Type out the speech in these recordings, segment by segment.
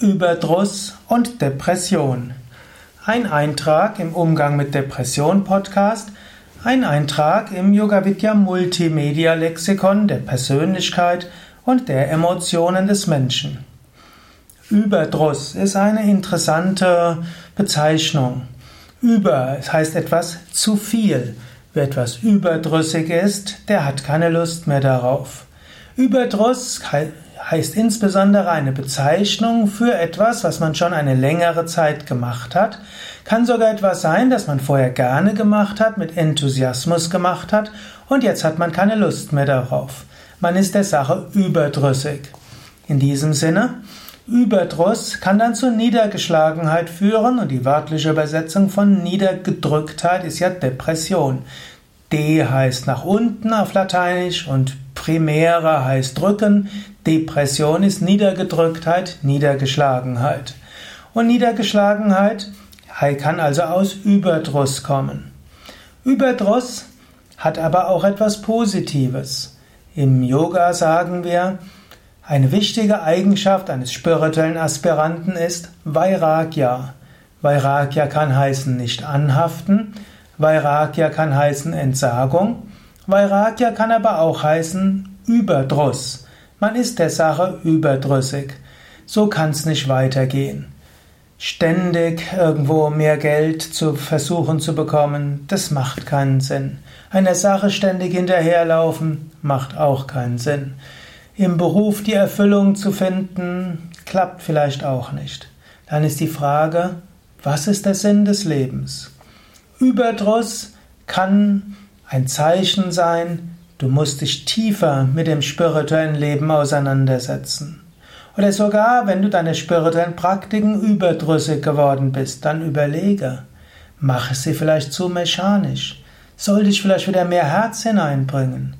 Überdruss und Depression. Ein Eintrag im Umgang mit Depression Podcast, ein Eintrag im Yoga Vidya Multimedia Lexikon der Persönlichkeit und der Emotionen des Menschen. Überdruss ist eine interessante Bezeichnung. Über es heißt etwas zu viel. Wer etwas überdrüssig ist, der hat keine Lust mehr darauf. Überdruss heißt insbesondere eine Bezeichnung für etwas, was man schon eine längere Zeit gemacht hat. Kann sogar etwas sein, das man vorher gerne gemacht hat, mit Enthusiasmus gemacht hat und jetzt hat man keine Lust mehr darauf. Man ist der Sache überdrüssig. In diesem Sinne, Überdruss kann dann zur Niedergeschlagenheit führen und die wörtliche Übersetzung von Niedergedrücktheit ist ja Depression. D heißt nach unten auf Lateinisch und primäre heißt drücken. Depression ist Niedergedrücktheit, Niedergeschlagenheit. Und Niedergeschlagenheit kann also aus Überdruss kommen. Überdruss hat aber auch etwas Positives. Im Yoga sagen wir, eine wichtige Eigenschaft eines spirituellen Aspiranten ist Vairagya. Vairagya kann heißen nicht anhaften, Vairagya kann heißen Entsagung. Vairagya kann aber auch heißen Überdruss. Man ist der Sache überdrüssig. So kann es nicht weitergehen. Ständig irgendwo mehr Geld zu versuchen zu bekommen, das macht keinen Sinn. Einer Sache ständig hinterherlaufen, macht auch keinen Sinn. Im Beruf die Erfüllung zu finden, klappt vielleicht auch nicht. Dann ist die Frage, was ist der Sinn des Lebens? Überdruss kann ein Zeichen sein, du musst dich tiefer mit dem spirituellen Leben auseinandersetzen. Oder sogar, wenn du deine spirituellen Praktiken überdrüssig geworden bist, dann überlege, mache sie vielleicht zu mechanisch. Soll dich vielleicht wieder mehr Herz hineinbringen?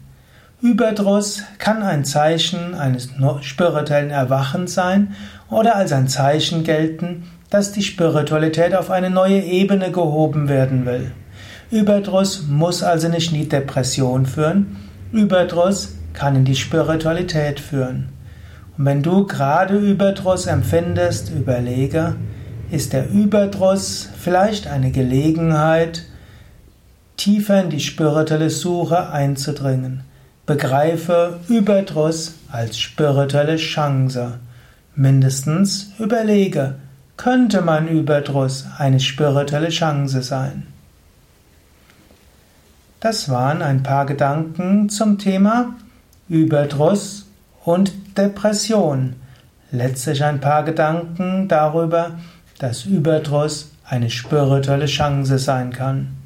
Überdruss kann ein Zeichen eines spirituellen Erwachens sein oder als ein Zeichen gelten, dass die Spiritualität auf eine neue Ebene gehoben werden will. Überdruss muss also nicht in die Depression führen, Überdruss kann in die Spiritualität führen. Und wenn du gerade Überdruss empfindest, überlege, ist der Überdruss vielleicht eine Gelegenheit, tiefer in die spirituelle Suche einzudringen. Begreife Überdruss als spirituelle Chance. Mindestens überlege, könnte mein Überdruss eine spirituelle Chance sein. Das waren ein paar Gedanken zum Thema Überdruss und Depression. Letztlich ein paar Gedanken darüber, dass Überdruss eine spirituelle Chance sein kann.